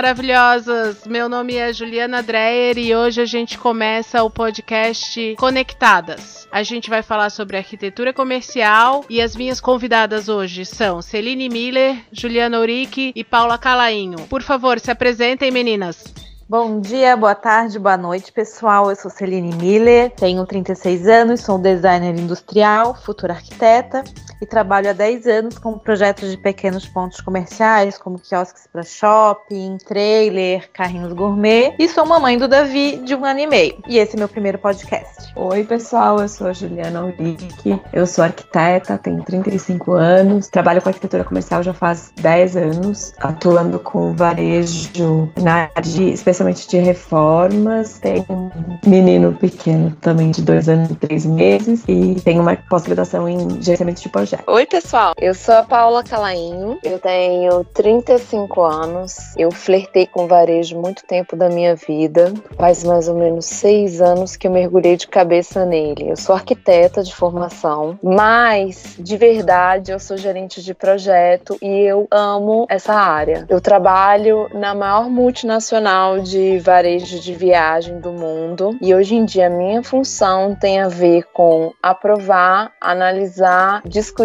Maravilhosas! Meu nome é Juliana Dreyer e hoje a gente começa o podcast Conectadas. A gente vai falar sobre arquitetura comercial e as minhas convidadas hoje são Celine Miller, Juliana Urique e Paula Calainho. Por favor, se apresentem, meninas. Bom dia, boa tarde, boa noite, pessoal. Eu sou Celine Miller, tenho 36 anos, sou designer industrial, futura arquiteta e trabalho há 10 anos com projetos de pequenos pontos comerciais, como quiosques para shopping, trailer, carrinhos gourmet. E sou mamãe do Davi, de um ano e meio. E esse é meu primeiro podcast. Oi, pessoal, eu sou a Juliana Urique, eu sou arquiteta, tenho 35 anos, trabalho com arquitetura comercial já faz 10 anos, atuando com varejo na área de especialmente de reformas. Tenho um menino pequeno também de dois anos e três meses e tenho uma pós-graduação em gerenciamento de projetos. Oi, pessoal. Eu sou a Paula Calainho. Eu tenho 35 anos. Eu flertei com varejo muito tempo da minha vida. Faz mais ou menos seis anos que eu mergulhei de cabeça nele. Eu sou arquiteta de formação, mas de verdade eu sou gerente de projeto e eu amo essa área. Eu trabalho na maior multinacional de varejo de viagem do mundo e hoje em dia a minha função tem a ver com aprovar, analisar, discutir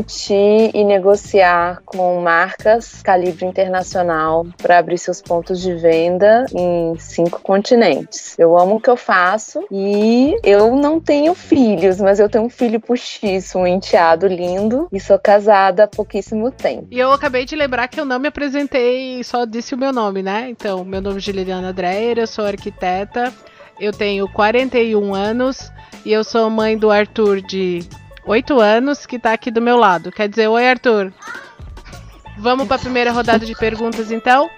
e negociar com marcas calibre internacional para abrir seus pontos de venda em cinco continentes. Eu amo o que eu faço e eu não tenho filhos, mas eu tenho um filho postiço, um enteado lindo e sou casada há pouquíssimo tempo. E eu acabei de lembrar que eu não me apresentei, só disse o meu nome, né? Então, meu nome é Juliana Dreyer, eu sou arquiteta, eu tenho 41 anos e eu sou mãe do Arthur de 8 anos que tá aqui do meu lado. Quer dizer, oi Arthur. Vamos para a primeira rodada de perguntas então?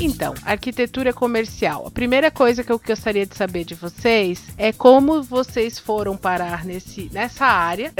Então, arquitetura comercial. A primeira coisa que eu gostaria de saber de vocês é como vocês foram parar nesse, nessa área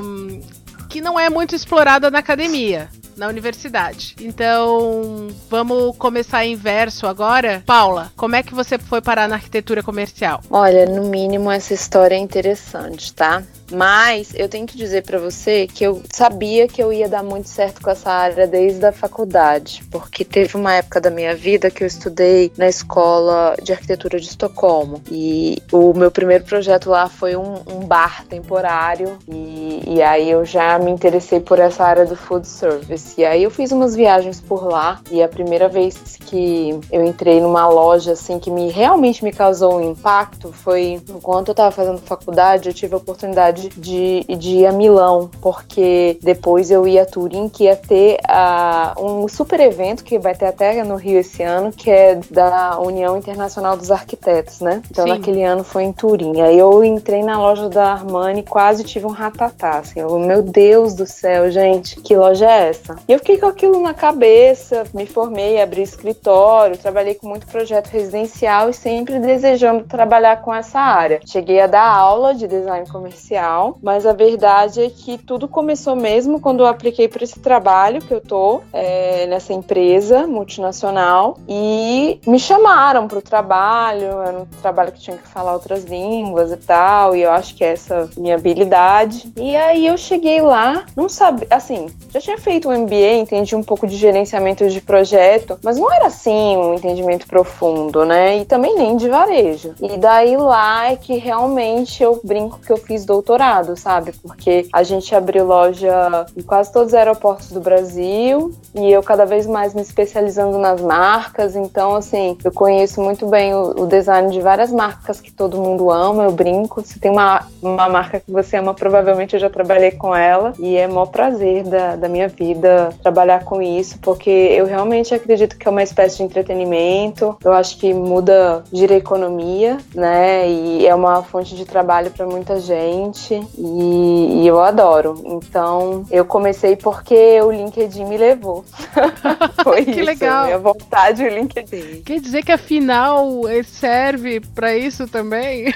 um, que não é muito explorada na academia na universidade. Então, vamos começar inverso agora. Paula, como é que você foi parar na arquitetura comercial? Olha, no mínimo essa história é interessante, tá? Mas eu tenho que dizer para você que eu sabia que eu ia dar muito certo com essa área desde a faculdade, porque teve uma época da minha vida que eu estudei na escola de arquitetura de Estocolmo e o meu primeiro projeto lá foi um, um bar temporário e, e aí eu já me interessei por essa área do food service e aí eu fiz umas viagens por lá e a primeira vez que eu entrei numa loja assim que me realmente me causou um impacto foi enquanto eu estava fazendo faculdade eu tive a oportunidade de, de ir a Milão, porque depois eu ia a Turim, que ia ter uh, um super evento que vai ter até no Rio esse ano, que é da União Internacional dos Arquitetos, né? Então Sim. naquele ano foi em Turim. Aí eu entrei na loja da Armani quase tive um ratatá, assim, eu, meu Deus do céu, gente, que loja é essa? E eu fiquei com aquilo na cabeça, me formei, abri escritório, trabalhei com muito projeto residencial e sempre desejando trabalhar com essa área. Cheguei a dar aula de design comercial mas a verdade é que tudo começou mesmo quando eu apliquei para esse trabalho que eu tô é, nessa empresa multinacional e me chamaram para o trabalho. Era um trabalho que tinha que falar outras línguas e tal, e eu acho que é essa minha habilidade. E aí eu cheguei lá, não sabia, assim, já tinha feito um MBA, entendi um pouco de gerenciamento de projeto, mas não era assim um entendimento profundo, né? E também nem de varejo. E daí lá é que realmente eu brinco que eu fiz doutorado sabe? Porque a gente abriu loja em quase todos os aeroportos do Brasil e eu cada vez mais me especializando nas marcas. Então, assim, eu conheço muito bem o, o design de várias marcas que todo mundo ama. Eu brinco. Se tem uma, uma marca que você ama, provavelmente eu já trabalhei com ela e é maior prazer da, da minha vida trabalhar com isso, porque eu realmente acredito que é uma espécie de entretenimento. Eu acho que muda, gira economia, né? E é uma fonte de trabalho para muita gente e, e, eu adoro. Então eu comecei porque o LinkedIn me levou. Foi que isso, legal. Minha vontade o LinkedIn. Quer dizer que afinal serve para isso também?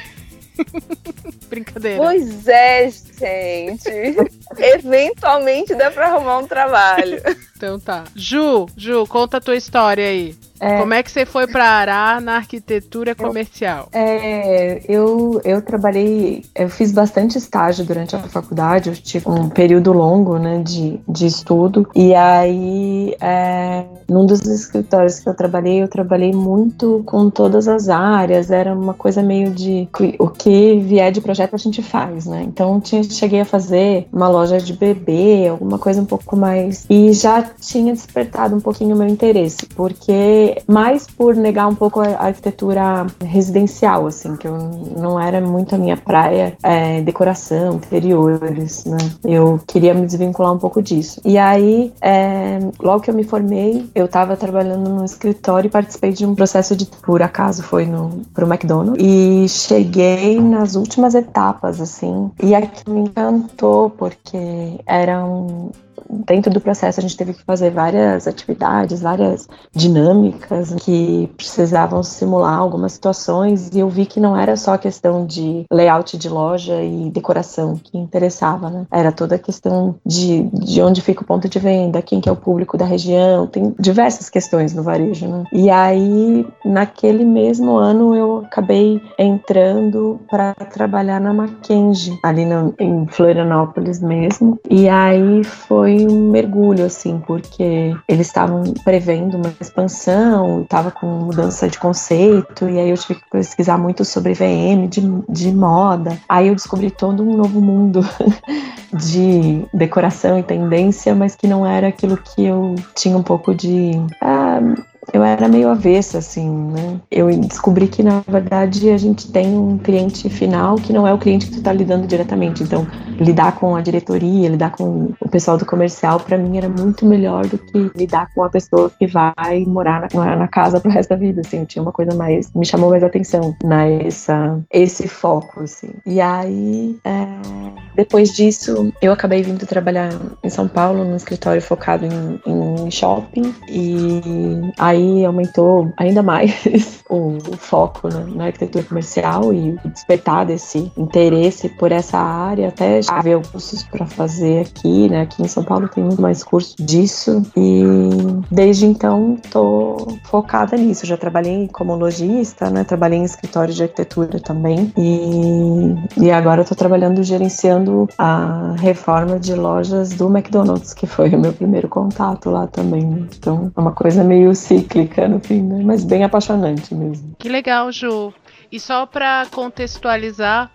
Brincadeira. Pois é, gente. Eventualmente dá pra arrumar um trabalho. Então tá. Ju, Ju, conta a tua história aí. É, Como é que você foi parar na arquitetura comercial? É, eu, eu trabalhei, eu fiz bastante estágio durante a faculdade, eu tive um período longo né, de, de estudo, e aí é, num dos escritórios que eu trabalhei, eu trabalhei muito com todas as áreas, era uma coisa meio de o que vier de projeto a gente faz, né? Então tinha, cheguei a fazer uma loja de bebê, alguma coisa um pouco mais. E já tinha despertado um pouquinho o meu interesse, porque mais por negar um pouco a arquitetura residencial, assim, que eu não era muito a minha praia, é, decoração, interiores, né? Eu queria me desvincular um pouco disso. E aí, é, logo que eu me formei, eu estava trabalhando no escritório e participei de um processo de, por acaso, foi no pro McDonald's e cheguei nas últimas etapas, assim, e aqui me encantou porque era um, dentro do processo a gente teve que fazer várias atividades, várias dinâmicas que precisavam simular algumas situações e eu vi que não era só questão de layout de loja e decoração que interessava, né? Era toda a questão de, de onde fica o ponto de venda, quem que é o público da região, tem diversas questões no varejo, né? E aí, naquele mesmo ano, eu acabei entrando para trabalhar na Mackenzie, ali no, em Florianópolis mesmo. E aí foi foi um mergulho, assim, porque eles estavam prevendo uma expansão, estava com mudança de conceito, e aí eu tive que pesquisar muito sobre VM, de, de moda. Aí eu descobri todo um novo mundo de decoração e tendência, mas que não era aquilo que eu tinha um pouco de. Ah, eu era meio avessa, assim, né? Eu descobri que, na verdade, a gente tem um cliente final que não é o cliente que tu tá lidando diretamente. Então, lidar com a diretoria, lidar com o pessoal do comercial, para mim era muito melhor do que lidar com a pessoa que vai morar na, na casa pro resto da vida, assim. Tinha uma coisa mais, me chamou mais atenção nessa, esse foco, assim. E aí, é, depois disso, eu acabei vindo trabalhar em São Paulo, num escritório focado em, em shopping, e aí aumentou ainda mais o, o foco né, na arquitetura comercial e despertar desse interesse por essa área, até ver cursos para fazer aqui, né? Aqui em São Paulo tem muito mais curso disso e desde então tô focada nisso. já trabalhei como lojista, né? Trabalhei em escritório de arquitetura também e, e agora tô trabalhando gerenciando a reforma de lojas do McDonald's, que foi o meu primeiro contato lá também. Então é uma coisa meio cíclica no fim, né? Mas bem apaixonante mesmo. Que legal, Ju. E só para contextualizar,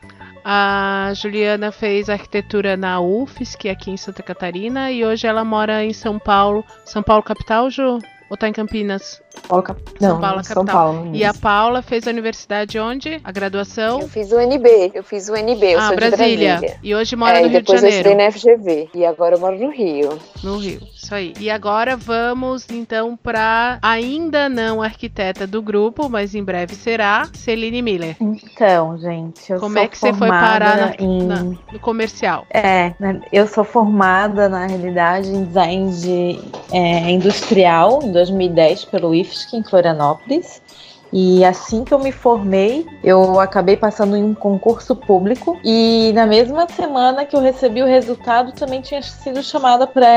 a Juliana fez arquitetura na UFSC, aqui em Santa Catarina, e hoje ela mora em São Paulo. São Paulo, capital, Ju? Ou tá em Campinas? Paulo, Cap... Não, São Paulo, São Paulo. E a Paula fez a universidade onde? A graduação? Eu fiz o NB, eu fiz o NB, eu ah, sou Brasília. de Brasília. E hoje mora é, no Rio de Janeiro. depois eu estudei na FGV, e agora eu moro no Rio. No Rio, isso aí. E agora vamos, então, para ainda não arquiteta do grupo, mas em breve será, Celine Miller. Então, gente, eu Como é que você foi parar na, em... na, no comercial? É, eu sou formada, na realidade, em design de, é, industrial, em 2010, pelo IFSC, em Florianópolis. E assim que eu me formei, eu acabei passando em um concurso público e na mesma semana que eu recebi o resultado, também tinha sido chamada para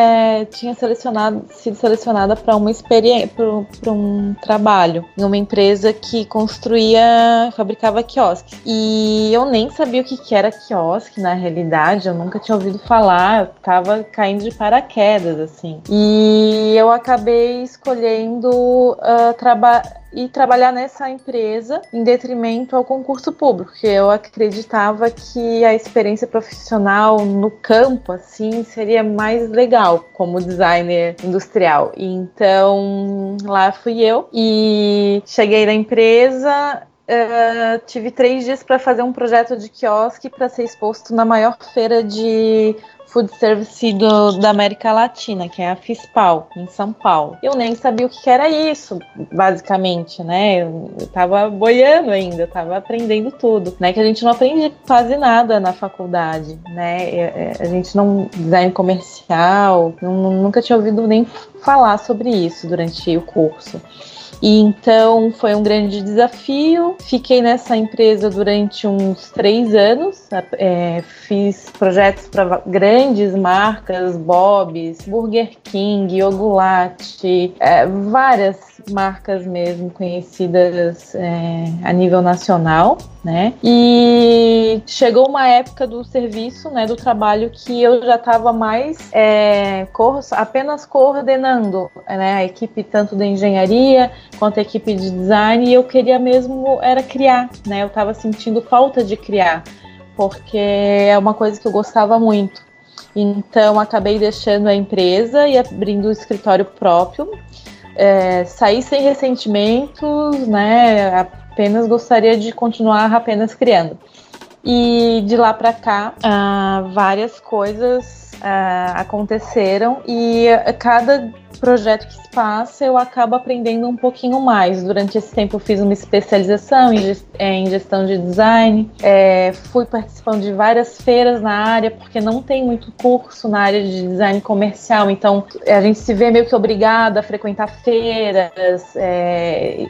tinha selecionado sido selecionada para uma experiência para um trabalho em uma empresa que construía, fabricava quiosques. E eu nem sabia o que, que era quiosque na realidade, eu nunca tinha ouvido falar, eu tava caindo de paraquedas assim. E eu acabei escolhendo uh, trabalhar e trabalhar nessa empresa em detrimento ao concurso público, porque eu acreditava que a experiência profissional no campo assim seria mais legal como designer industrial. Então lá fui eu e cheguei na empresa, Uh, tive três dias para fazer um projeto de quiosque para ser exposto na maior feira de food service do, da América Latina, que é a FISPAL, em São Paulo. Eu nem sabia o que era isso, basicamente, né? Eu, tava boiando ainda, tava aprendendo tudo, né? Que a gente não aprende quase nada na faculdade, né? É, é, a gente não design comercial, não, nunca tinha ouvido nem falar sobre isso durante o curso. E então foi um grande desafio. Fiquei nessa empresa durante uns três anos. É, fiz projetos para grandes marcas, Bob's, Burger King, Ogulate, é, várias marcas mesmo conhecidas é, a nível nacional, né? E chegou uma época do serviço, né, do trabalho que eu já estava mais é, apenas coordenando, né, a equipe tanto da engenharia quanto a equipe de design e eu queria mesmo era criar, né? Eu estava sentindo falta de criar porque é uma coisa que eu gostava muito. Então, acabei deixando a empresa e abrindo o escritório próprio. É, saí sem ressentimentos, né? Apenas gostaria de continuar apenas criando. E de lá para cá, ah, várias coisas ah, aconteceram e cada projeto que se passa, eu acabo aprendendo um pouquinho mais. Durante esse tempo eu fiz uma especialização em gestão de design, é, fui participando de várias feiras na área, porque não tem muito curso na área de design comercial, então a gente se vê meio que obrigada a frequentar feiras, é,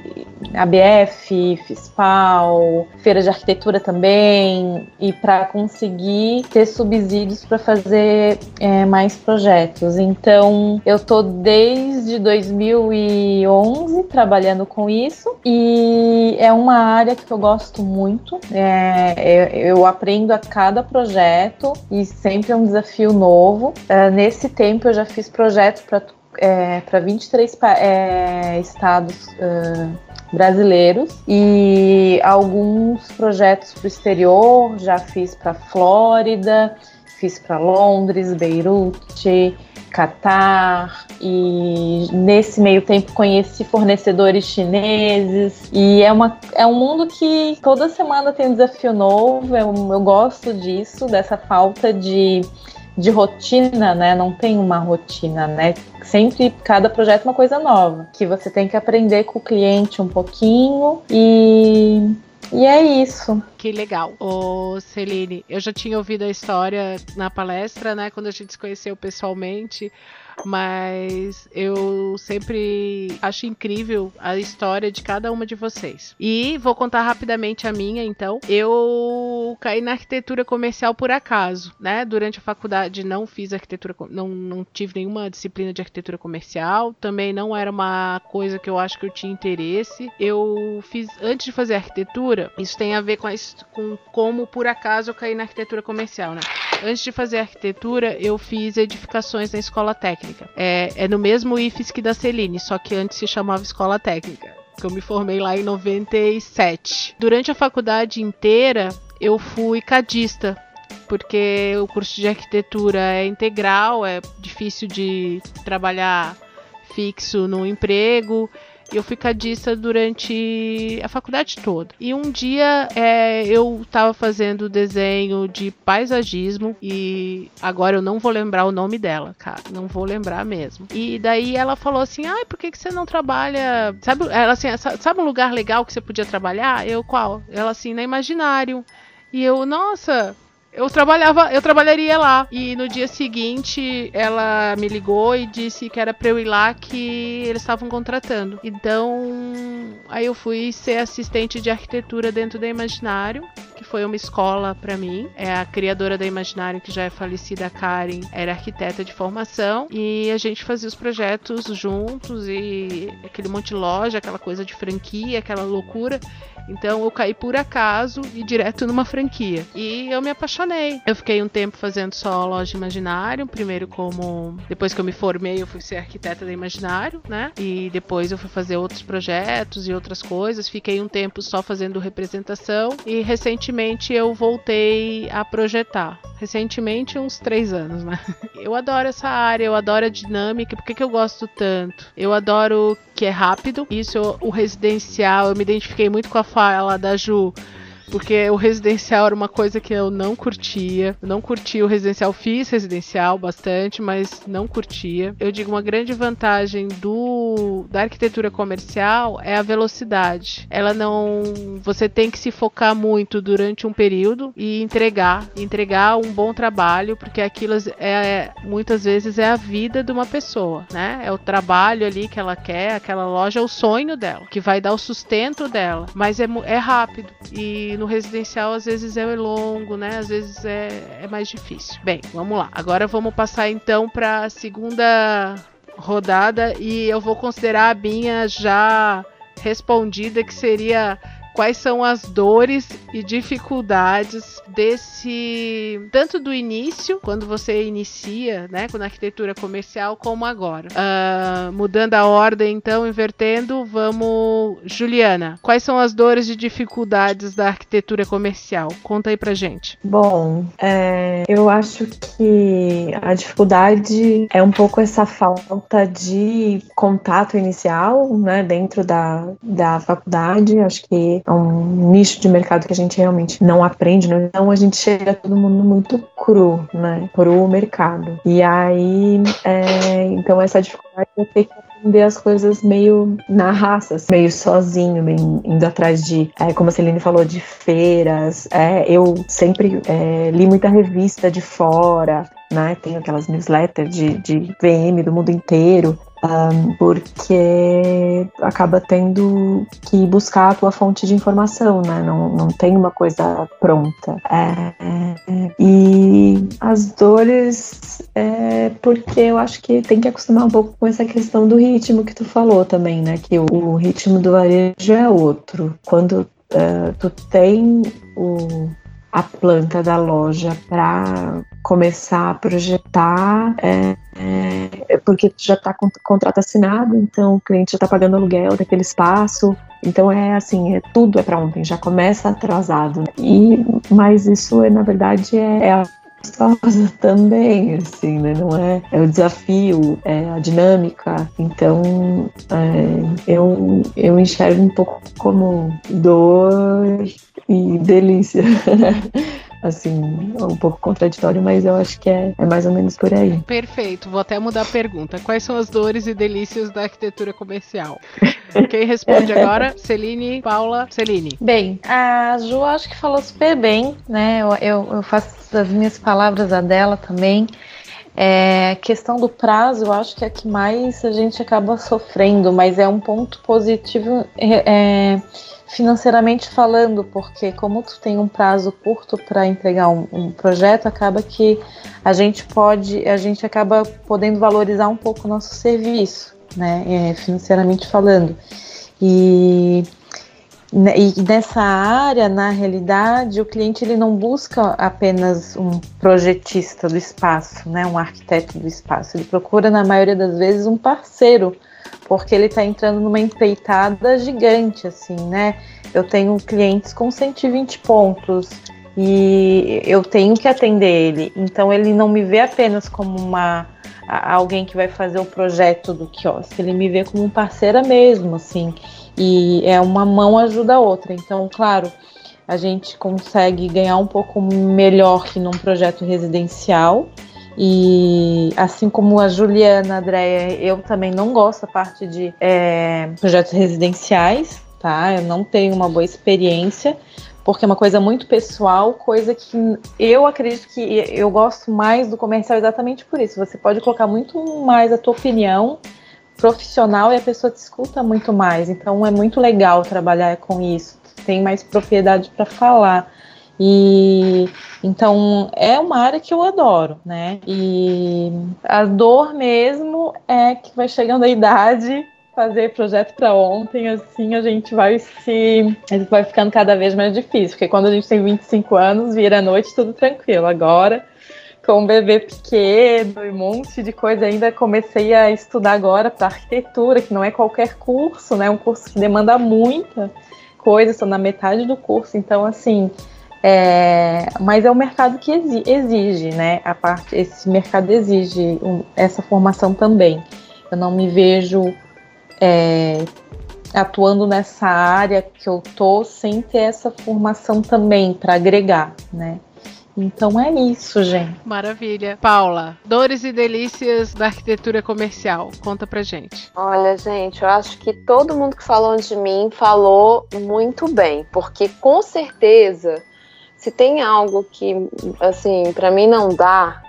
ABF, FISPAL, feira de arquitetura também, e para conseguir ter subsídios para fazer é, mais projetos. Então eu tô desde 2011 trabalhando com isso e é uma área que eu gosto muito. É, eu aprendo a cada projeto e sempre é um desafio novo. É, nesse tempo eu já fiz projetos para é, para 23 é, estados uh, brasileiros e alguns projetos para o exterior. Já fiz para Flórida, fiz para Londres, Beirute, Catar e nesse meio tempo conheci fornecedores chineses e é, uma, é um mundo que toda semana tem um desafio novo, eu, eu gosto disso, dessa falta de, de rotina, né? Não tem uma rotina, né? Sempre cada projeto é uma coisa nova, que você tem que aprender com o cliente um pouquinho e e é isso. Que legal. Ô, Celine, eu já tinha ouvido a história na palestra, né? Quando a gente se conheceu pessoalmente mas eu sempre acho incrível a história de cada uma de vocês. E vou contar rapidamente a minha, então. Eu caí na arquitetura comercial por acaso, né? Durante a faculdade não fiz arquitetura, não, não tive nenhuma disciplina de arquitetura comercial, também não era uma coisa que eu acho que eu tinha interesse. Eu fiz, antes de fazer arquitetura, isso tem a ver com, a, com como por acaso eu caí na arquitetura comercial, né? Antes de fazer arquitetura, eu fiz edificações na escola técnica. É, é no mesmo IFES que da Celine, só que antes se chamava escola técnica. Que eu me formei lá em 97. Durante a faculdade inteira, eu fui cadista, porque o curso de arquitetura é integral, é difícil de trabalhar fixo no emprego eu fui cadista durante a faculdade toda. E um dia é, eu estava fazendo desenho de paisagismo e agora eu não vou lembrar o nome dela, cara. Não vou lembrar mesmo. E daí ela falou assim: ai, por que, que você não trabalha? Sabe, ela assim, sabe um lugar legal que você podia trabalhar? Eu, qual? Ela assim, na Imaginário. E eu, nossa, eu trabalhava, eu trabalharia lá. E no dia seguinte ela me ligou e disse que era para eu ir lá que eles estavam contratando. Então, aí eu fui ser assistente de arquitetura dentro da Imaginário, que foi uma escola para mim. É a criadora da Imaginário, que já é falecida, a Karen, era arquiteta de formação e a gente fazia os projetos juntos e aquele monte de loja, aquela coisa de franquia, aquela loucura. Então eu caí por acaso e direto numa franquia. E eu me apaixonei. Eu fiquei um tempo fazendo só loja Imaginário, primeiro como depois que eu me formei, eu fui ser arquiteta da Imaginário, né? E depois eu fui fazer outros projetos e outras coisas. Fiquei um tempo só fazendo representação e recentemente eu voltei a projetar. Recentemente, uns três anos, né? Eu adoro essa área, eu adoro a dinâmica. Por que, que eu gosto tanto? Eu adoro que é rápido. Isso, o residencial, eu me identifiquei muito com a fala da Ju porque o residencial era uma coisa que eu não curtia. Não curtia o residencial, fiz residencial bastante, mas não curtia. Eu digo uma grande vantagem do da arquitetura comercial é a velocidade. Ela não, você tem que se focar muito durante um período e entregar, entregar um bom trabalho, porque aquilo é muitas vezes é a vida de uma pessoa, né? É o trabalho ali que ela quer, aquela loja é o sonho dela, que vai dar o sustento dela, mas é, é rápido e no residencial às vezes é longo, né? Às vezes é, é mais difícil. Bem, vamos lá. Agora vamos passar então para a segunda rodada e eu vou considerar a Binha já respondida, que seria quais são as dores e dificuldades desse tanto do início quando você inicia né com a arquitetura comercial como agora? Uh, mudando a ordem então invertendo vamos Juliana quais são as dores e dificuldades da arquitetura comercial? Conta aí pra gente. Bom é, eu acho que a dificuldade é um pouco essa falta de contato inicial né dentro da, da faculdade. Acho que é um nicho de mercado que a gente realmente não aprende, né? então a gente chega todo mundo muito cru, né? Cru o mercado. E aí, é, então essa dificuldade é ter que aprender as coisas meio na raça, assim, meio sozinho, meio indo atrás de, é, como a Celine falou, de feiras. É, eu sempre é, li muita revista de fora, né? Tenho aquelas newsletters de, de VM do mundo inteiro porque acaba tendo que buscar a tua fonte de informação, né? Não, não tem uma coisa pronta. É, é, e as dores, é porque eu acho que tem que acostumar um pouco com essa questão do ritmo que tu falou também, né? Que o, o ritmo do varejo é outro. Quando uh, tu tem o a planta da loja para começar a projetar, é, é, porque já está com contrato assinado, então o cliente já está pagando aluguel daquele espaço. Então é assim, é, tudo é para ontem, já começa atrasado. E mas isso é na verdade é, é gostosa também, assim, né? Não é, é o desafio, é a dinâmica. Então, é, eu, eu enxergo um pouco como dor e delícia. assim, um pouco contraditório, mas eu acho que é, é mais ou menos por aí. Perfeito, vou até mudar a pergunta. Quais são as dores e delícias da arquitetura comercial? Quem responde agora? Celine, Paula, Celine. Bem, a Ju acho que falou super bem, né? Eu, eu, eu faço as minhas palavras a dela também. É, questão do prazo, eu acho que é que mais a gente acaba sofrendo, mas é um ponto positivo. É, é financeiramente falando, porque como tu tem um prazo curto para entregar um, um, projeto, acaba que a gente pode, a gente acaba podendo valorizar um pouco o nosso serviço, né, é, financeiramente falando. E, e nessa área, na realidade, o cliente ele não busca apenas um projetista do espaço, né, um arquiteto do espaço, ele procura na maioria das vezes um parceiro porque ele está entrando numa empreitada gigante, assim, né? Eu tenho clientes com 120 pontos e eu tenho que atender ele. Então ele não me vê apenas como uma alguém que vai fazer o projeto do quiosque, ele me vê como um parceira mesmo, assim. E é uma mão ajuda a outra. Então, claro, a gente consegue ganhar um pouco melhor que num projeto residencial e assim como a Juliana, a Andréia, eu também não gosto da parte de é, projetos residenciais, tá? Eu não tenho uma boa experiência, porque é uma coisa muito pessoal, coisa que eu acredito que eu gosto mais do comercial exatamente por isso. Você pode colocar muito mais a tua opinião profissional e a pessoa te escuta muito mais. Então é muito legal trabalhar com isso. Tem mais propriedade para falar. E então é uma área que eu adoro, né? E a dor mesmo é que vai chegando a idade fazer projeto para ontem, assim a gente vai se. vai ficando cada vez mais difícil, porque quando a gente tem 25 anos, vira noite tudo tranquilo. Agora, com um bebê pequeno e um monte de coisa, ainda comecei a estudar agora para arquitetura, que não é qualquer curso, né? É um curso que demanda muita coisa, estou na metade do curso, então assim é, mas é o mercado que exige, né? A parte, esse mercado exige um, essa formação também. Eu não me vejo é, atuando nessa área que eu tô sem ter essa formação também para agregar, né? Então é isso, gente. Maravilha. Paula, dores e delícias da arquitetura comercial. Conta pra gente. Olha, gente, eu acho que todo mundo que falou de mim falou muito bem, porque com certeza, se tem algo que, assim, para mim não dá,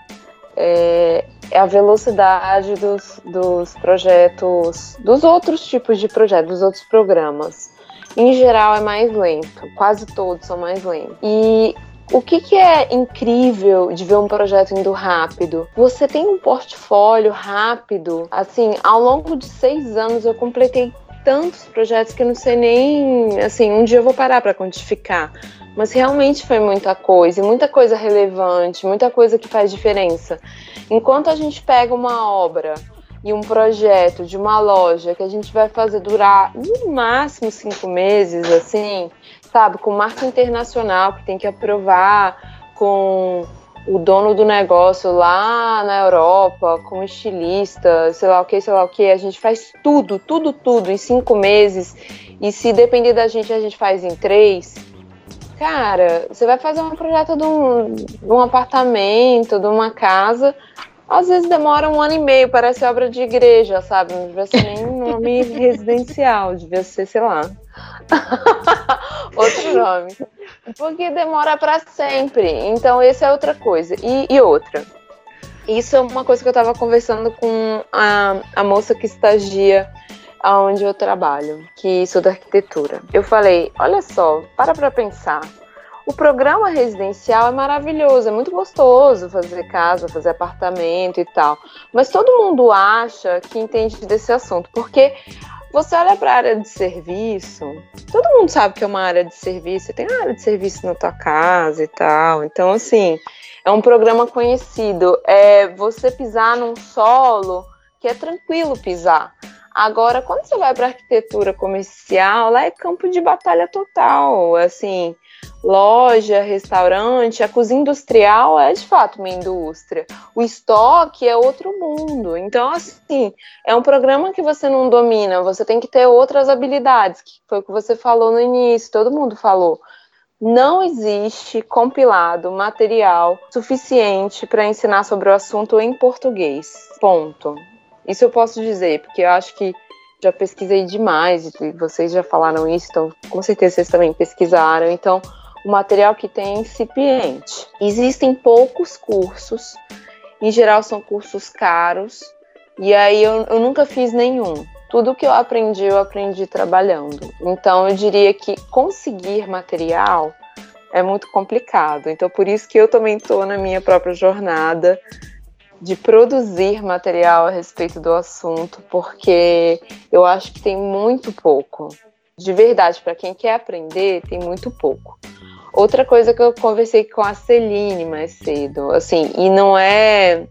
é, é a velocidade dos, dos projetos, dos outros tipos de projetos, dos outros programas. Em geral é mais lento, quase todos são mais lentos. E o que, que, é incrível de ver um projeto indo rápido? Você tem um portfólio rápido. Assim, ao longo de seis anos eu completei tantos projetos que eu não sei nem. Assim, um dia eu vou parar para quantificar. Mas realmente foi muita coisa, muita coisa relevante, muita coisa que faz diferença. Enquanto a gente pega uma obra e um projeto de uma loja que a gente vai fazer durar no máximo cinco meses, assim, sabe, com marca internacional que tem que aprovar, com o dono do negócio lá na Europa, com estilista, sei lá o que, sei lá o que, a gente faz tudo, tudo, tudo em cinco meses. E se depender da gente, a gente faz em três. Cara, você vai fazer um projeto de um, de um apartamento, de uma casa, às vezes demora um ano e meio, parece obra de igreja, sabe? Não devia nem nome residencial, devia ser, sei lá, outro nome. Porque demora para sempre. Então, essa é outra coisa. E, e, outra. Isso é uma coisa que eu estava conversando com a, a moça que estagia aonde eu trabalho, que estuda arquitetura. Eu falei, olha só, para para pensar. O programa residencial é maravilhoso, é muito gostoso fazer casa, fazer apartamento e tal. Mas todo mundo acha que entende desse assunto, porque você olha para a área de serviço, todo mundo sabe que é uma área de serviço, você tem uma área de serviço na tua casa e tal. Então, assim, é um programa conhecido. É você pisar num solo que é tranquilo pisar. Agora, quando você vai para arquitetura comercial, lá é campo de batalha total. Assim, loja, restaurante, a cozinha industrial é de fato uma indústria. O estoque é outro mundo. Então, assim, é um programa que você não domina, você tem que ter outras habilidades, que foi o que você falou no início, todo mundo falou. Não existe compilado material suficiente para ensinar sobre o assunto em português. Ponto. Isso eu posso dizer, porque eu acho que já pesquisei demais, e vocês já falaram isso, então com certeza vocês também pesquisaram. Então, o material que tem é incipiente. Existem poucos cursos, em geral são cursos caros, e aí eu, eu nunca fiz nenhum. Tudo que eu aprendi, eu aprendi trabalhando. Então eu diria que conseguir material é muito complicado. Então por isso que eu também estou na minha própria jornada de produzir material a respeito do assunto, porque eu acho que tem muito pouco. De verdade, para quem quer aprender, tem muito pouco. Outra coisa que eu conversei com a Celine mais cedo, assim, e não é.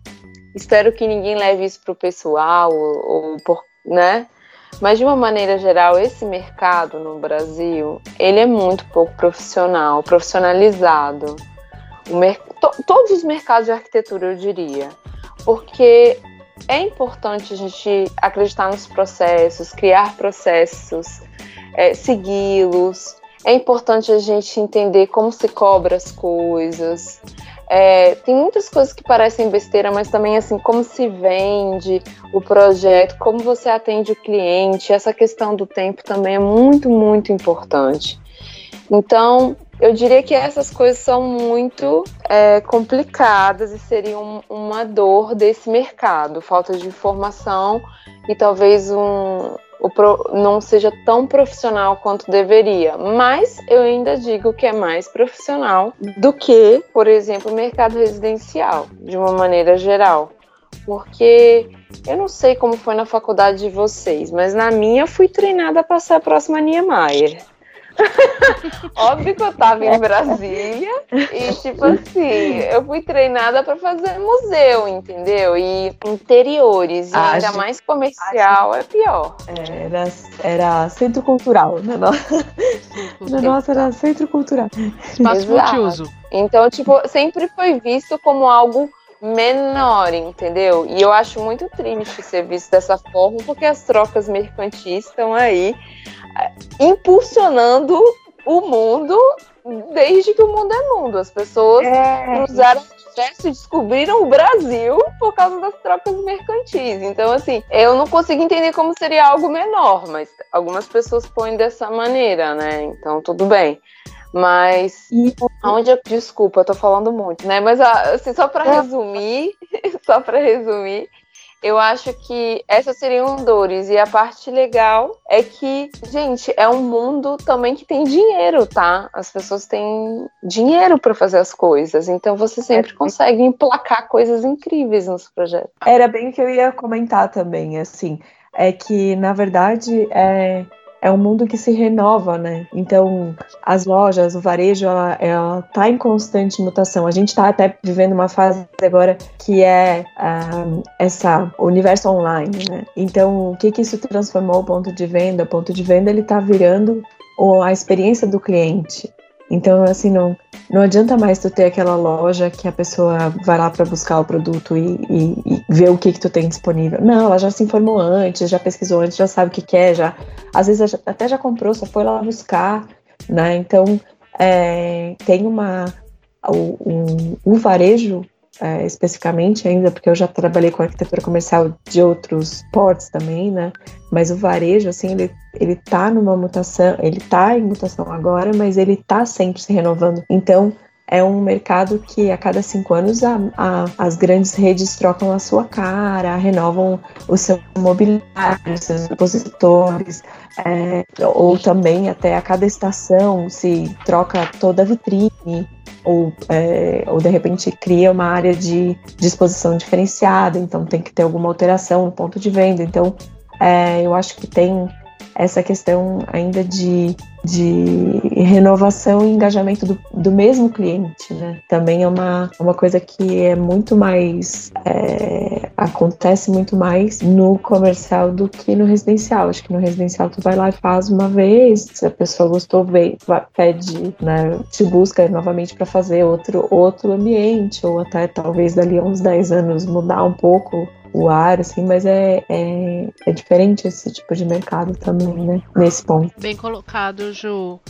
Espero que ninguém leve isso pro pessoal, ou, ou por, né? Mas de uma maneira geral, esse mercado no Brasil, ele é muito pouco profissional, profissionalizado. Mer to todos os mercados de arquitetura, eu diria. Porque é importante a gente acreditar nos processos, criar processos, é, segui-los, é importante a gente entender como se cobra as coisas. É, tem muitas coisas que parecem besteira, mas também assim, como se vende o projeto, como você atende o cliente, essa questão do tempo também é muito, muito importante. Então, eu diria que essas coisas são muito é, complicadas e seriam uma dor desse mercado, falta de informação e talvez um, pro, não seja tão profissional quanto deveria. Mas eu ainda digo que é mais profissional do que, por exemplo, o mercado residencial, de uma maneira geral. Porque eu não sei como foi na faculdade de vocês, mas na minha fui treinada para ser a próxima Niemeyer. Óbvio que eu tava em Brasília e, tipo assim, eu fui treinada para fazer museu, entendeu? E interiores, e ah, ainda mais comercial, é pior. Era, era centro cultural, né? Nossa, era centro cultural. Espaço multiuso. Então, tipo, sempre foi visto como algo menor, entendeu? E eu acho muito triste ser visto dessa forma, porque as trocas mercantis estão aí impulsionando o mundo desde que o mundo é mundo. As pessoas é. cruzaram o e descobriram o Brasil por causa das trocas mercantis. Então, assim, eu não consigo entender como seria algo menor, mas algumas pessoas põem dessa maneira, né? Então, tudo bem. Mas onde eu, desculpa, eu tô falando muito, né? Mas assim, só para resumir, só para resumir, eu acho que essas seriam dores. E a parte legal é que, gente, é um mundo também que tem dinheiro, tá? As pessoas têm dinheiro para fazer as coisas. Então você sempre é. consegue emplacar coisas incríveis nos projetos. Era bem o que eu ia comentar também, assim. É que, na verdade, é, é um mundo que se renova, né? Então, as lojas, o varejo, ela, ela tá em constante mutação. A gente está até vivendo uma fase agora que é ah, essa universo online, né? Então, o que que isso transformou o ponto de venda? O ponto de venda ele tá virando a experiência do cliente. Então, assim, não, não adianta mais tu ter aquela loja que a pessoa vai lá para buscar o produto e, e, e, ver o que que tu tem disponível. Não, ela já se informou antes, já pesquisou antes, já sabe o que quer, já às vezes até já comprou, só foi lá buscar, né? Então, é, tem uma o, um, um varejo é, especificamente ainda, porque eu já trabalhei com arquitetura comercial de outros portos também, né? Mas o varejo, assim, ele, ele tá numa mutação, ele tá em mutação agora, mas ele tá sempre se renovando. Então, é um mercado que a cada cinco anos a, a, as grandes redes trocam a sua cara, renovam o seu mobiliário, seus expositores, é, ou também até a cada estação se troca toda a vitrine ou, é, ou de repente cria uma área de disposição diferenciada, então tem que ter alguma alteração no ponto de venda. Então, é, eu acho que tem essa questão ainda de, de renovação e engajamento do, do mesmo cliente, né? Também é uma, uma coisa que é muito mais é, acontece muito mais no comercial do que no residencial. Acho que no residencial tu vai lá e faz uma vez, se a pessoa gostou, vem, pede, né? Te busca novamente para fazer outro outro ambiente ou até talvez dali a uns 10 anos mudar um pouco o ar, assim, mas é, é, é diferente esse tipo de mercado também, né? Nesse ponto. Bem colocado, Ju.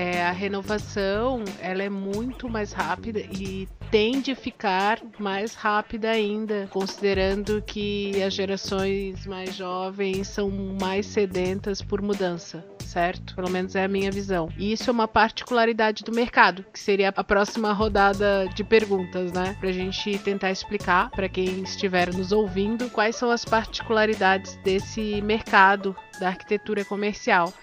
É, a renovação ela é muito mais rápida e tende a ficar mais rápida ainda, considerando que as gerações mais jovens são mais sedentas por mudança certo? Pelo menos é a minha visão. E isso é uma particularidade do mercado, que seria a próxima rodada de perguntas, né? Pra gente tentar explicar para quem estiver nos ouvindo quais são as particularidades desse mercado da arquitetura comercial.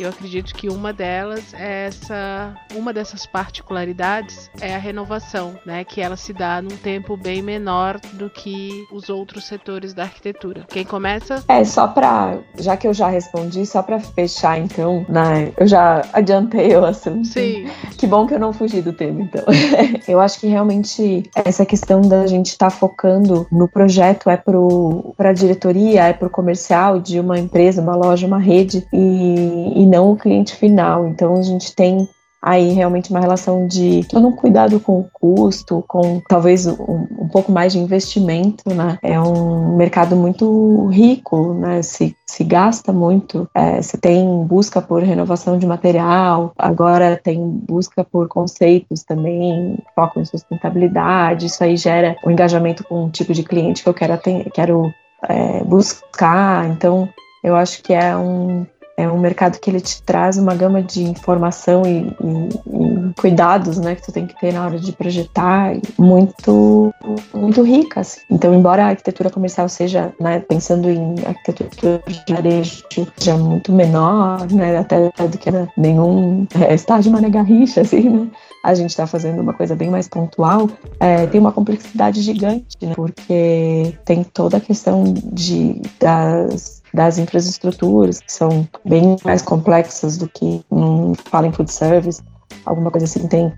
Eu acredito que uma delas é essa, uma dessas particularidades é a renovação, né, que ela se dá num tempo bem menor do que os outros setores da arquitetura. Quem começa? É só para, já que eu já respondi, só para fechar então, né, eu já adiantei o assunto. Sim. Que bom que eu não fugi do tema então. eu acho que realmente essa questão da gente estar tá focando no projeto é pro para a diretoria, é pro comercial de uma empresa, uma loja, uma rede e e não o cliente final. Então a gente tem aí realmente uma relação de todo um cuidado com o custo, com talvez um, um, pouco mais de investimento, né? É um mercado muito rico, né? Se, se gasta muito, é, você tem busca por renovação de material, agora tem busca por conceitos também, foco em sustentabilidade, isso aí gera um engajamento com um tipo de cliente que eu quero, quero é, buscar, então eu acho que é um é um mercado que ele te traz uma gama de informação e, e, e cuidados, né, que tu tem que ter na hora de projetar, muito muito ricas. Assim. Então, embora a arquitetura comercial seja, né, pensando em arquitetura de varejo, seja muito menor, né, até do que nenhum é, estágio Mané Garrincha, assim, né, a gente está fazendo uma coisa bem mais pontual, é, tem uma complexidade gigante, né, porque tem toda a questão de das das infraestruturas, que são bem mais complexas do que um fala em food service, alguma coisa assim tem,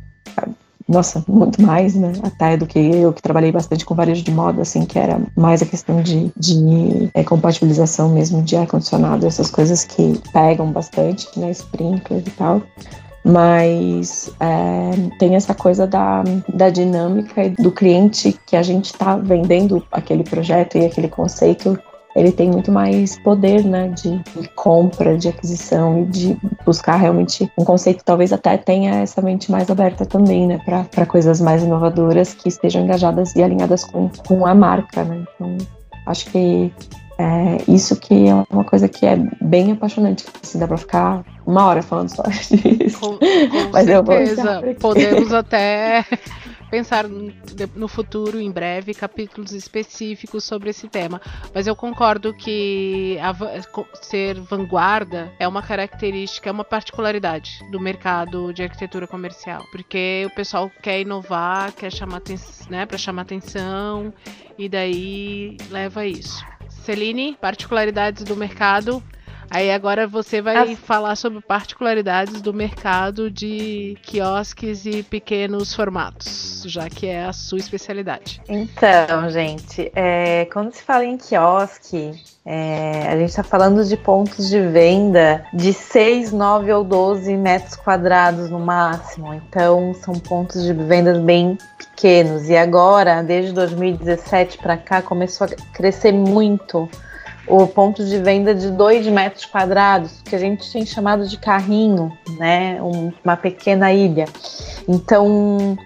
nossa, muito mais, né, até do que eu, que trabalhei bastante com varejo de moda, assim, que era mais a questão de, de é, compatibilização mesmo de ar-condicionado, essas coisas que pegam bastante, né, sprinkler e tal, mas é, tem essa coisa da, da dinâmica do cliente que a gente está vendendo aquele projeto e aquele conceito ele tem muito mais poder, né, de, de compra, de aquisição e de buscar realmente um conceito talvez até tenha essa mente mais aberta também, né, para coisas mais inovadoras que estejam engajadas e alinhadas com, com a marca, né. Então, acho que é, isso que é uma coisa que é bem apaixonante. Assim, dá para ficar uma hora falando só disso. Com, com Mas certeza. Podemos até pensar no futuro, em breve, capítulos específicos sobre esse tema. Mas eu concordo que a, ser vanguarda é uma característica, é uma particularidade do mercado de arquitetura comercial. Porque o pessoal quer inovar, quer chamar né, para chamar atenção, e daí leva a isso. Celine, particularidades do mercado Aí agora você vai As... falar sobre particularidades do mercado de quiosques e pequenos formatos, já que é a sua especialidade. Então, gente, é, quando se fala em quiosque, é, a gente está falando de pontos de venda de 6, 9 ou 12 metros quadrados no máximo. Então, são pontos de vendas bem pequenos. E agora, desde 2017 para cá, começou a crescer muito o ponto de venda de 2 metros quadrados, que a gente tem chamado de carrinho, né? Um, uma pequena ilha. Então,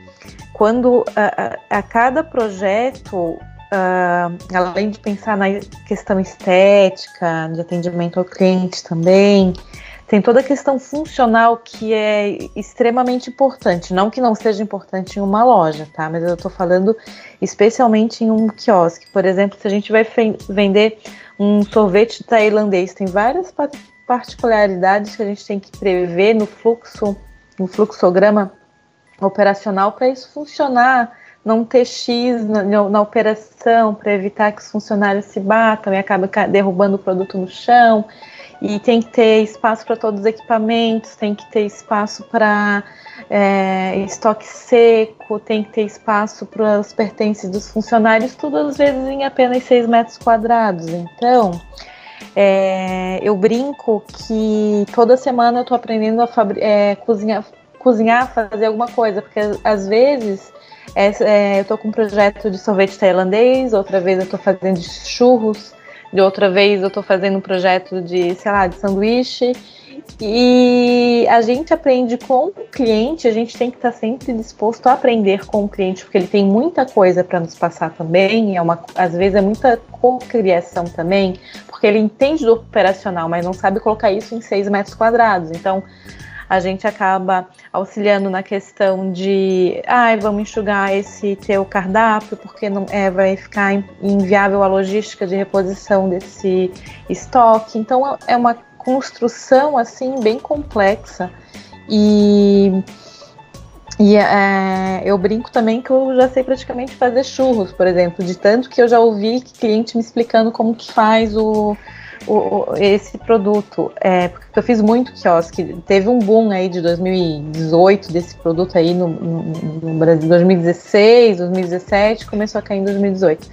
quando a, a, a cada projeto, uh, além de pensar na questão estética, de atendimento ao cliente também, tem toda a questão funcional que é extremamente importante. Não que não seja importante em uma loja, tá? Mas eu estou falando especialmente em um quiosque. Por exemplo, se a gente vai vender um sorvete tailandês, tem várias particularidades que a gente tem que prever no fluxo, no fluxograma operacional para isso funcionar, não ter X na, na operação, para evitar que os funcionários se batam e acabem derrubando o produto no chão. E tem que ter espaço para todos os equipamentos, tem que ter espaço para é, estoque seco, tem que ter espaço para os pertences dos funcionários, tudo às vezes em apenas 6 metros quadrados. Então, é, eu brinco que toda semana eu estou aprendendo a é, cozinhar, cozinhar, fazer alguma coisa, porque às vezes é, é, eu estou com um projeto de sorvete tailandês, outra vez eu estou fazendo churros, de outra vez eu estou fazendo um projeto de, sei lá, de sanduíche. E a gente aprende com o cliente, a gente tem que estar tá sempre disposto a aprender com o cliente, porque ele tem muita coisa para nos passar também, é uma, às vezes é muita cocriação também, porque ele entende do operacional, mas não sabe colocar isso em seis metros quadrados. Então, a gente acaba auxiliando na questão de, ai, vamos enxugar esse teu cardápio porque não é, vai ficar inviável a logística de reposição desse estoque. Então é uma construção assim bem complexa e e é, eu brinco também que eu já sei praticamente fazer churros, por exemplo, de tanto que eu já ouvi cliente me explicando como que faz o, o, esse produto. É, porque eu fiz muito quiosque. Teve um boom aí de 2018 desse produto aí no, no, no Brasil, 2016, 2017, começou a cair em 2018.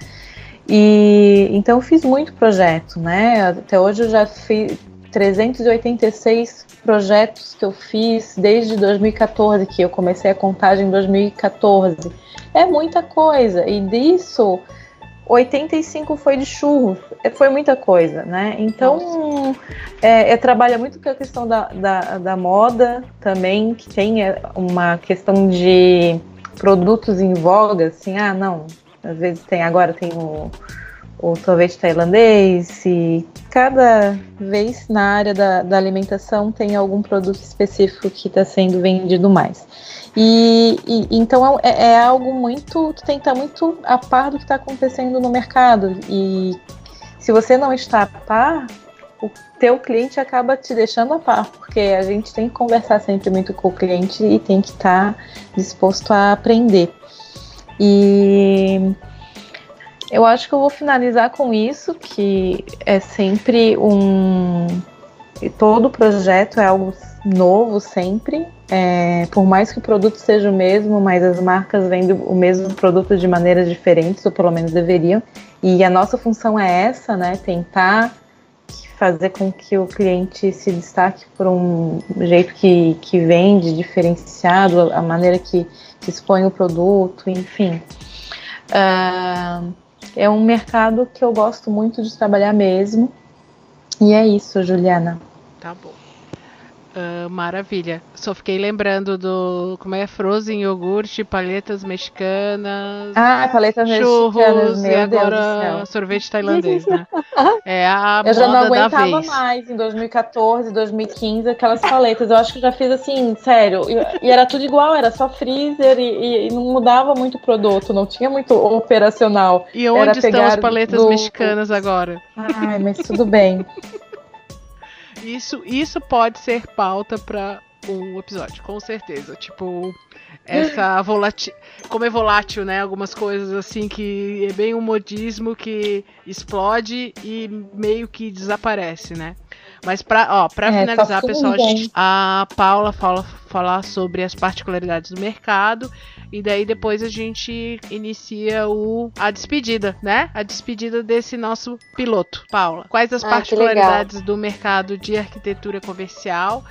E então eu fiz muito projeto, né? Até hoje eu já fiz 386 projetos que eu fiz desde 2014, que eu comecei a contagem em 2014. É muita coisa. E disso 85 foi de churros, é, foi muita coisa, né? Então, é, é, trabalha muito com a questão da, da, da, moda também, que tem é, uma questão de produtos em voga, assim, ah, não, às vezes tem, agora tem o, o sorvete tailandês, e cada vez na área da, da alimentação tem algum produto específico que está sendo vendido mais. E, e então é, é, algo muito. Tu tem que estar muito a par do que está acontecendo no mercado. E se você não está a par, o teu cliente acaba te deixando a par, porque a gente tem que conversar sempre muito com o cliente e tem que estar disposto a aprender. E eu acho que eu vou finalizar com isso, que é sempre um. Todo projeto é algo novo sempre. É, por mais que o produto seja o mesmo, mas as marcas vendem o mesmo produto de maneiras diferentes, ou pelo menos deveriam. E a nossa função é essa, né? Tentar fazer com que o cliente se destaque por um jeito que, que vende, diferenciado, a maneira que, que expõe o produto, enfim. Uh, é um mercado que eu gosto muito de trabalhar mesmo. E é isso, Juliana. Tá bom. Uh, maravilha. Só fiquei lembrando do. Como é? Frozen iogurte, palhetas mexicanas. Ah, palhetas churros, mexicanas. Meu e agora sorvete tailandês, né? é a Eu já não aguentava mais em 2014, 2015, aquelas paletas. Eu acho que eu já fiz assim, sério. E, era tudo igual, era só freezer e, e, não mudava muito o produto, não tinha muito operacional. E onde estão as paletas do... mexicanas agora? Ai, mas tudo bem. Isso, isso pode ser pauta para um episódio, com certeza. Tipo, essa volátil. Como é volátil, né? Algumas coisas assim que é bem um modismo que explode e meio que desaparece, né? Mas para ó, pra é, finalizar, pessoal, a, gente, a Paula fala falar sobre as particularidades do mercado e daí depois a gente inicia o a despedida, né? A despedida desse nosso piloto. Paula, quais as ah, particularidades do mercado de arquitetura comercial?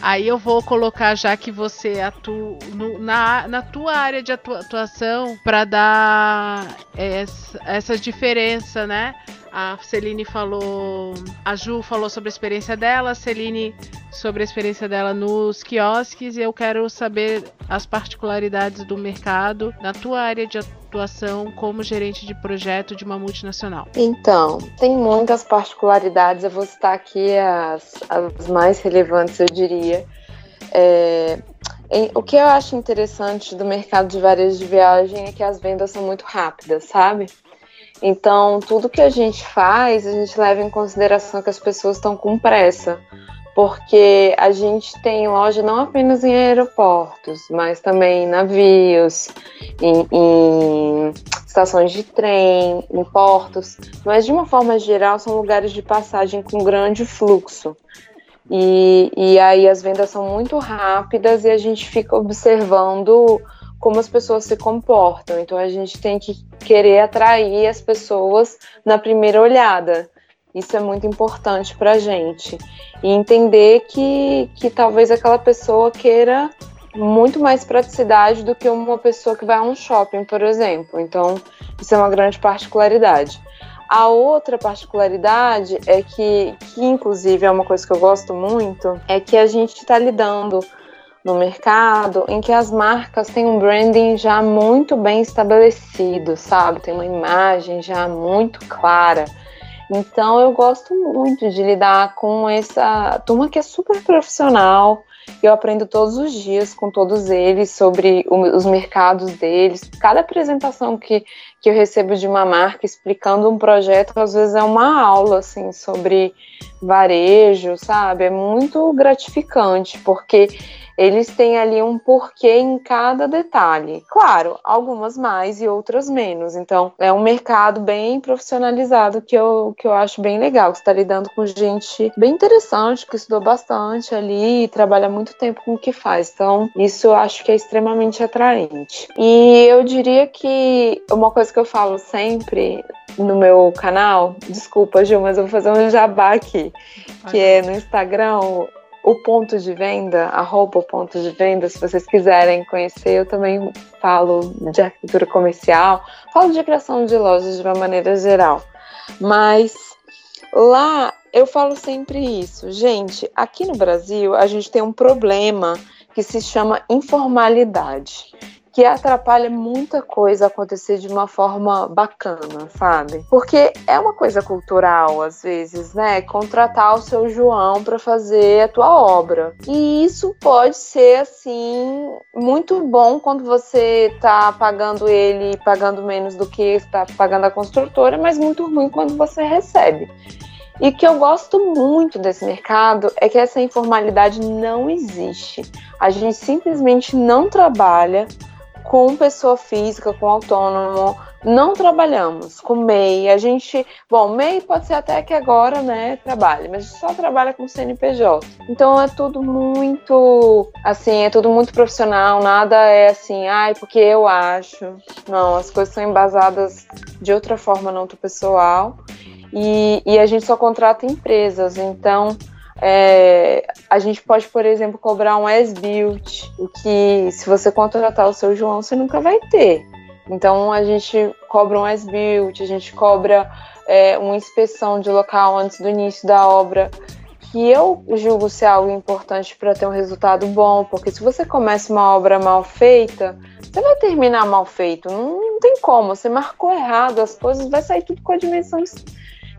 Aí eu vou colocar já que você atua no, na, na tua área de atuação para dar essa, essa diferença, né? A Celine falou. A Ju falou sobre a experiência dela, a Celine sobre a experiência dela nos quiosques. E eu quero saber as particularidades do mercado na tua área de atuação como gerente de projeto de uma multinacional. Então, tem muitas particularidades. Eu vou citar aqui as, as mais relevantes, eu diria. É, o que eu acho interessante do mercado de varejo de viagem é que as vendas são muito rápidas, sabe? Então, tudo que a gente faz, a gente leva em consideração que as pessoas estão com pressa, porque a gente tem loja não apenas em aeroportos, mas também em navios, em, em estações de trem, em portos, mas de uma forma geral são lugares de passagem com grande fluxo. E, e aí as vendas são muito rápidas e a gente fica observando como as pessoas se comportam. Então a gente tem que querer atrair as pessoas na primeira olhada. Isso é muito importante para a gente. E entender que, que talvez aquela pessoa queira muito mais praticidade do que uma pessoa que vai a um shopping, por exemplo. Então, isso é uma grande particularidade. A outra particularidade é que, que inclusive é uma coisa que eu gosto muito, é que a gente está lidando no mercado em que as marcas têm um branding já muito bem estabelecido, sabe? Tem uma imagem já muito clara. Então eu gosto muito de lidar com essa turma que é super profissional. Eu aprendo todos os dias com todos eles sobre os mercados deles. Cada apresentação que, que eu recebo de uma marca explicando um projeto, às vezes é uma aula assim sobre varejo, sabe? É muito gratificante, porque eles têm ali um porquê em cada detalhe. Claro, algumas mais e outras menos. Então, é um mercado bem profissionalizado que eu, que eu acho bem legal. Você está lidando com gente bem interessante, que estudou bastante ali e trabalha muito tempo com o que faz. Então, isso eu acho que é extremamente atraente. E eu diria que uma coisa que eu falo sempre no meu canal, desculpa, Gil, mas eu vou fazer um jabá aqui, que é no Instagram, o ponto de venda, arroba o ponto de venda, se vocês quiserem conhecer, eu também falo de arquitetura comercial, falo de criação de lojas de uma maneira geral. Mas lá eu falo sempre isso, gente, aqui no Brasil a gente tem um problema que se chama informalidade que atrapalha muita coisa acontecer de uma forma bacana, sabe? Porque é uma coisa cultural, às vezes, né? Contratar o seu João para fazer a tua obra. E isso pode ser, assim, muito bom quando você tá pagando ele, pagando menos do que está pagando a construtora, mas muito ruim quando você recebe. E que eu gosto muito desse mercado é que essa informalidade não existe. A gente simplesmente não trabalha com pessoa física, com autônomo, não trabalhamos com MEI. A gente, bom, MEI pode ser até que agora, né, trabalhe, mas só trabalha com CNPJ. Então é tudo muito, assim, é tudo muito profissional, nada é assim, ai, porque eu acho. Não, as coisas são embasadas de outra forma, não do pessoal. E, e a gente só contrata empresas, então é, a gente pode, por exemplo, cobrar um as-built, o que se você contratar o seu João, você nunca vai ter. Então a gente cobra um as-built, a gente cobra é, uma inspeção de local antes do início da obra, que eu julgo ser algo importante para ter um resultado bom, porque se você começa uma obra mal feita, você vai terminar mal feito, não, não tem como, você marcou errado as coisas, vai sair tudo com a dimensão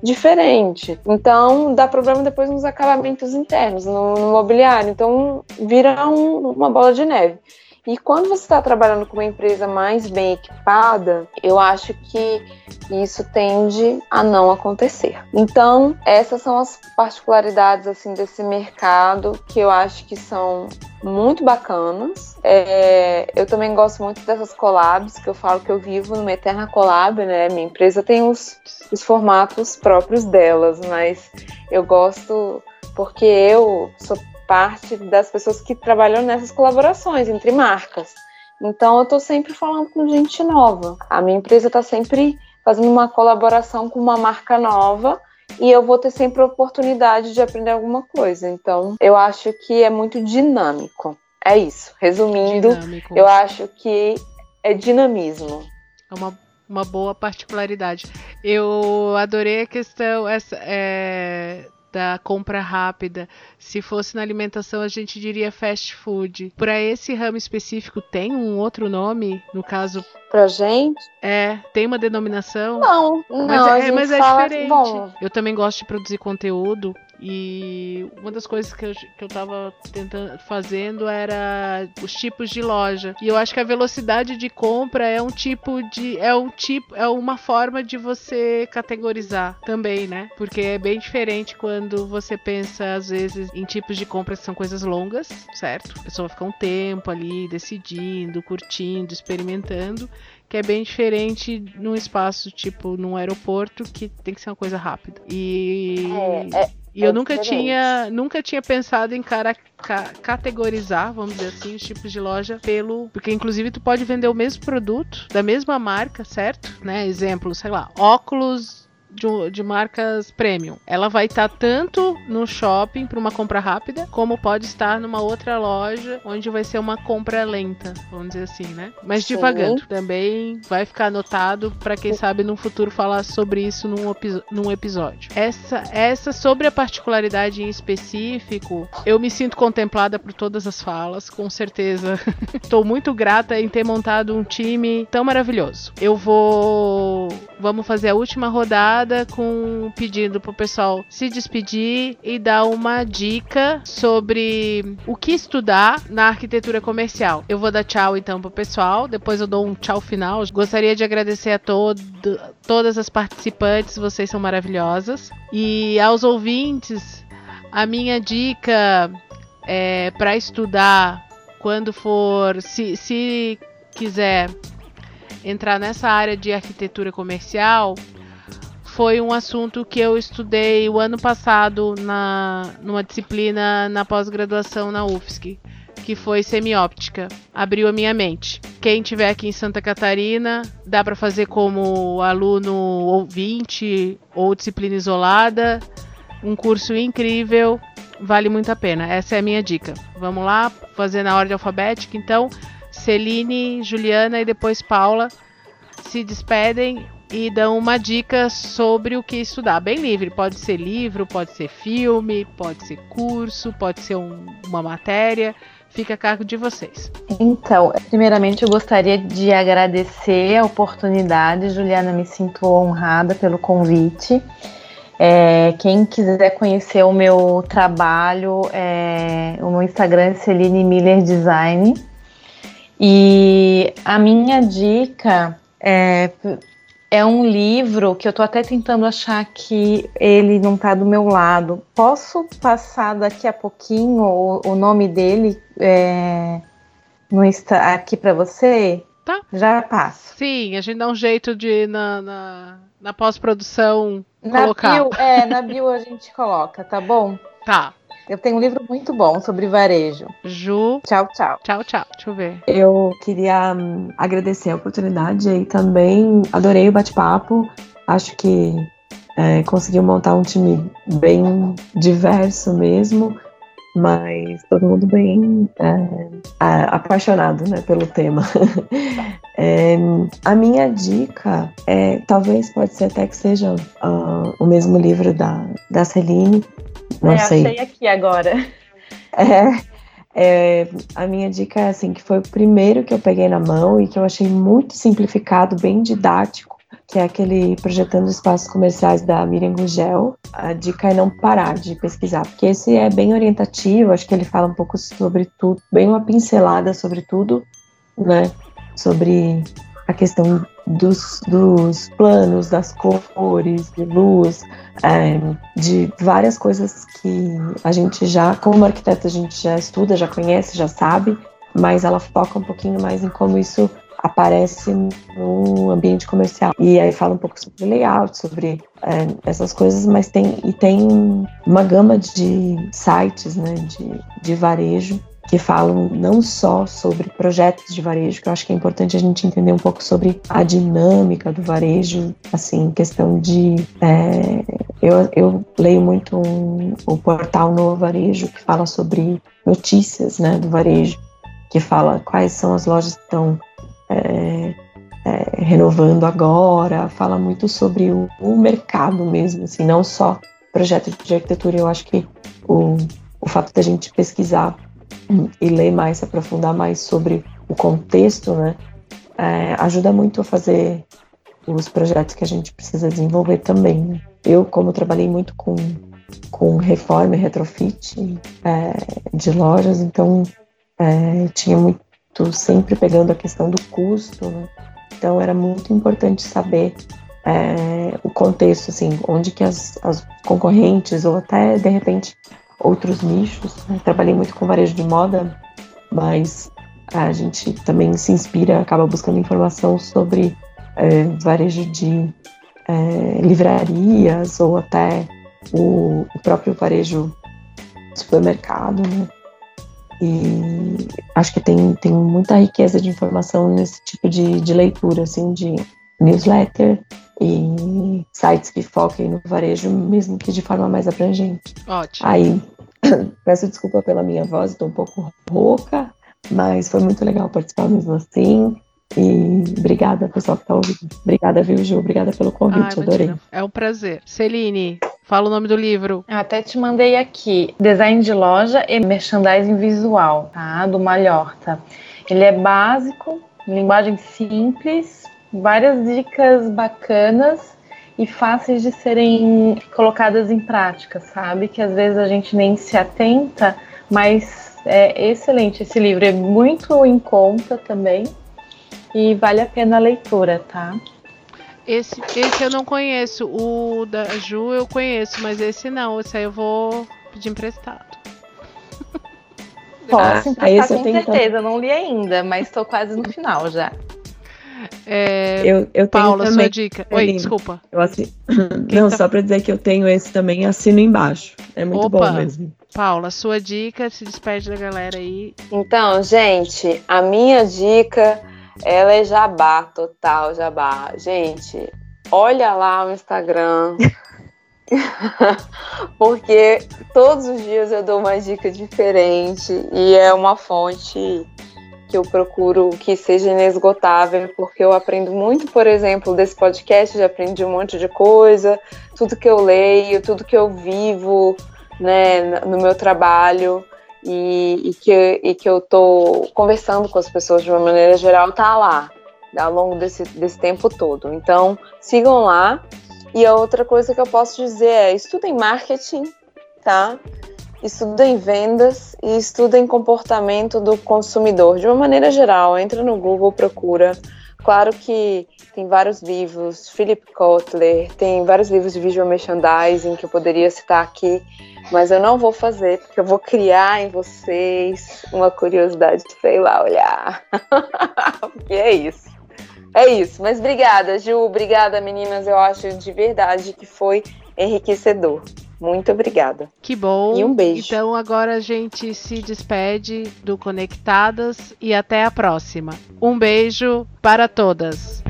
diferente. Então, dá problema depois nos acabamentos internos, no, no mobiliário. Então, vira um, uma bola de neve. E quando você está trabalhando com uma empresa mais bem equipada, eu acho que isso tende a não acontecer. Então, essas são as particularidades assim desse mercado que eu acho que são muito bacanas. É, eu também gosto muito dessas collabs, que eu falo que eu vivo numa eterna collab, né? Minha empresa tem os, os formatos próprios delas, mas eu gosto porque eu sou parte das pessoas que trabalham nessas colaborações entre marcas. Então, eu estou sempre falando com gente nova. A minha empresa está sempre fazendo uma colaboração com uma marca nova e eu vou ter sempre a oportunidade de aprender alguma coisa. Então, eu acho que é muito dinâmico. É isso. Resumindo, dinâmico. eu acho que é dinamismo. É uma, uma boa particularidade. Eu adorei a questão essa, é, da compra rápida. Se fosse na alimentação, a gente diria fast food. Para esse ramo específico, tem um outro nome? No caso. Pra gente? É, tem uma denominação? Não, não. Mas é, mas é diferente. Bom. Eu também gosto de produzir conteúdo e uma das coisas que eu, que eu tava tentando fazendo era os tipos de loja. E eu acho que a velocidade de compra é um tipo de. é um tipo. é uma forma de você categorizar também, né? Porque é bem diferente quando você pensa, às vezes, em tipos de compra que são coisas longas, certo? A pessoa fica um tempo ali decidindo, curtindo, experimentando que é bem diferente num espaço tipo num aeroporto que tem que ser uma coisa rápida. E é, é, e eu nunca tinha, nunca tinha pensado em cara, ca, categorizar, vamos dizer assim, os tipos de loja pelo, porque inclusive tu pode vender o mesmo produto da mesma marca, certo? Né? Exemplo, sei lá, óculos de, de marcas premium. Ela vai estar tá tanto no shopping para uma compra rápida, como pode estar numa outra loja onde vai ser uma compra lenta, vamos dizer assim, né? Mas Sim. devagando. Também vai ficar anotado para quem sabe no futuro falar sobre isso num, num episódio. Essa, essa sobre a particularidade em específico, eu me sinto contemplada por todas as falas, com certeza. Estou muito grata em ter montado um time tão maravilhoso. Eu vou. Vamos fazer a última rodada com pedindo pro pessoal se despedir e dar uma dica sobre o que estudar na arquitetura comercial. Eu vou dar tchau então pro pessoal, depois eu dou um tchau final. Gostaria de agradecer a todo, todas as participantes, vocês são maravilhosas. E aos ouvintes, a minha dica é para estudar quando for, se, se quiser entrar nessa área de arquitetura comercial, foi um assunto que eu estudei o ano passado na, numa disciplina na pós-graduação na UFSC, que foi semióptica. Abriu a minha mente. Quem tiver aqui em Santa Catarina, dá para fazer como aluno ouvinte ou disciplina isolada. Um curso incrível, vale muito a pena. Essa é a minha dica. Vamos lá, fazer na ordem alfabética. Então, Celine, Juliana e depois Paula se despedem e dão uma dica sobre o que estudar. Bem livre, pode ser livro, pode ser filme, pode ser curso, pode ser um, uma matéria. Fica a cargo de vocês. Então, primeiramente eu gostaria de agradecer a oportunidade. Juliana, me sinto honrada pelo convite. É, quem quiser conhecer o meu trabalho, é, o meu Instagram é Celine Miller Design. E a minha dica é é um livro que eu tô até tentando achar que ele não tá do meu lado. Posso passar daqui a pouquinho o, o nome dele é, no Insta, aqui para você? Tá. Já passo. Sim, a gente dá um jeito de na, na, na pós-produção colocar. Bio, é, na bio a gente coloca, tá bom? Tá. Eu tenho um livro muito bom sobre varejo. Ju. Tchau, tchau. Tchau, tchau. Deixa eu ver. Eu queria um, agradecer a oportunidade e também adorei o bate-papo. Acho que é, conseguiu montar um time bem diverso mesmo. Mas todo mundo bem é, apaixonado né, pelo tema. é, a minha dica é, talvez pode ser até que seja uh, o mesmo livro da, da Celine. Não é, sei. achei aqui agora. É, é, a minha dica é assim, que foi o primeiro que eu peguei na mão e que eu achei muito simplificado, bem didático, que é aquele Projetando Espaços Comerciais da Miriam Gugel. A dica é não parar de pesquisar, porque esse é bem orientativo, acho que ele fala um pouco sobre tudo, bem uma pincelada sobre tudo, né? Sobre a questão dos, dos planos, das cores, de luz, é, de várias coisas que a gente já, como arquiteto, a gente já estuda, já conhece, já sabe, mas ela foca um pouquinho mais em como isso aparece no ambiente comercial. E aí fala um pouco sobre layout, sobre é, essas coisas, mas tem e tem uma gama de sites, né, de, de varejo que falam não só sobre projetos de varejo, que eu acho que é importante a gente entender um pouco sobre a dinâmica do varejo, assim, questão de. É, eu, eu, leio muito um, o portal Novo Varejo, que fala sobre notícias né, do varejo, que fala quais são as lojas que estão é, é, renovando agora, fala muito sobre o, o, mercado mesmo, assim, não só projeto de arquitetura. Eu acho que o, o fato da gente pesquisar e ler mais, se aprofundar mais sobre o contexto, né, é, ajuda muito a fazer os projetos que a gente precisa desenvolver também. Né? Eu, como trabalhei muito com, com reforma e retrofit é, de lojas, então é, tinha muito sempre pegando a questão do custo, né? então era muito importante saber é, o contexto, assim, onde que as, as concorrentes ou até de repente outros nichos. Né? Trabalhei muito com varejo de moda, mas a gente também se inspira, acaba buscando informação sobre é, varejo de é, livrarias ou até o, o, próprio varejo supermercado, né? E acho que tem, tem muita riqueza de informação nesse tipo de, de leitura, assim, de newsletter e sites que foquem no varejo, mesmo que de forma mais abrangente. Ótimo. Aí, peço desculpa pela minha voz, estou um pouco rouca, mas foi muito legal participar mesmo assim. E obrigada, pessoal que está ouvindo. Obrigada, viu, Ju? Obrigada pelo convite, Ai, adorei. É um prazer. Celine, fala o nome do livro. Eu até te mandei aqui: Design de loja e merchandising visual, tá? Do Malhorta. Ele é básico, linguagem simples, várias dicas bacanas e fáceis de serem colocadas em prática, sabe? Que às vezes a gente nem se atenta, mas é excelente esse livro, é muito em conta também e vale a pena a leitura, tá? Esse, esse eu não conheço, o da Ju eu conheço, mas esse não, esse aí eu vou pedir emprestado. Posso emprestar com certeza, não li ainda, mas estou quase no final já. É, eu, eu Paula, também, sua dica. Oi, Aline, desculpa. Eu assin... Não, tá... só para dizer que eu tenho esse também, assino embaixo. É muito Opa, bom mesmo. Paula, sua dica, se despede da galera aí. Então, gente, a minha dica, ela é jabá, total jabá. Gente, olha lá o Instagram. porque todos os dias eu dou uma dica diferente e é uma fonte que eu procuro que seja inesgotável, porque eu aprendo muito, por exemplo, desse podcast, já aprendi um monte de coisa, tudo que eu leio, tudo que eu vivo, né, no meu trabalho. E, e, que, e que eu tô conversando com as pessoas de uma maneira geral, tá lá, ao longo desse, desse tempo todo. Então, sigam lá. E a outra coisa que eu posso dizer é: estudem marketing, tá? estudem vendas e estudem comportamento do consumidor. De uma maneira geral, entra no Google, procura. Claro que tem vários livros, Philip Kotler, tem vários livros de visual merchandising que eu poderia citar aqui, mas eu não vou fazer, porque eu vou criar em vocês uma curiosidade de, sei lá, olhar. porque é isso. É isso. Mas obrigada, Ju. Obrigada, meninas. Eu acho de verdade que foi enriquecedor. Muito obrigada. Que bom. E um beijo. Então agora a gente se despede do Conectadas e até a próxima. Um beijo para todas.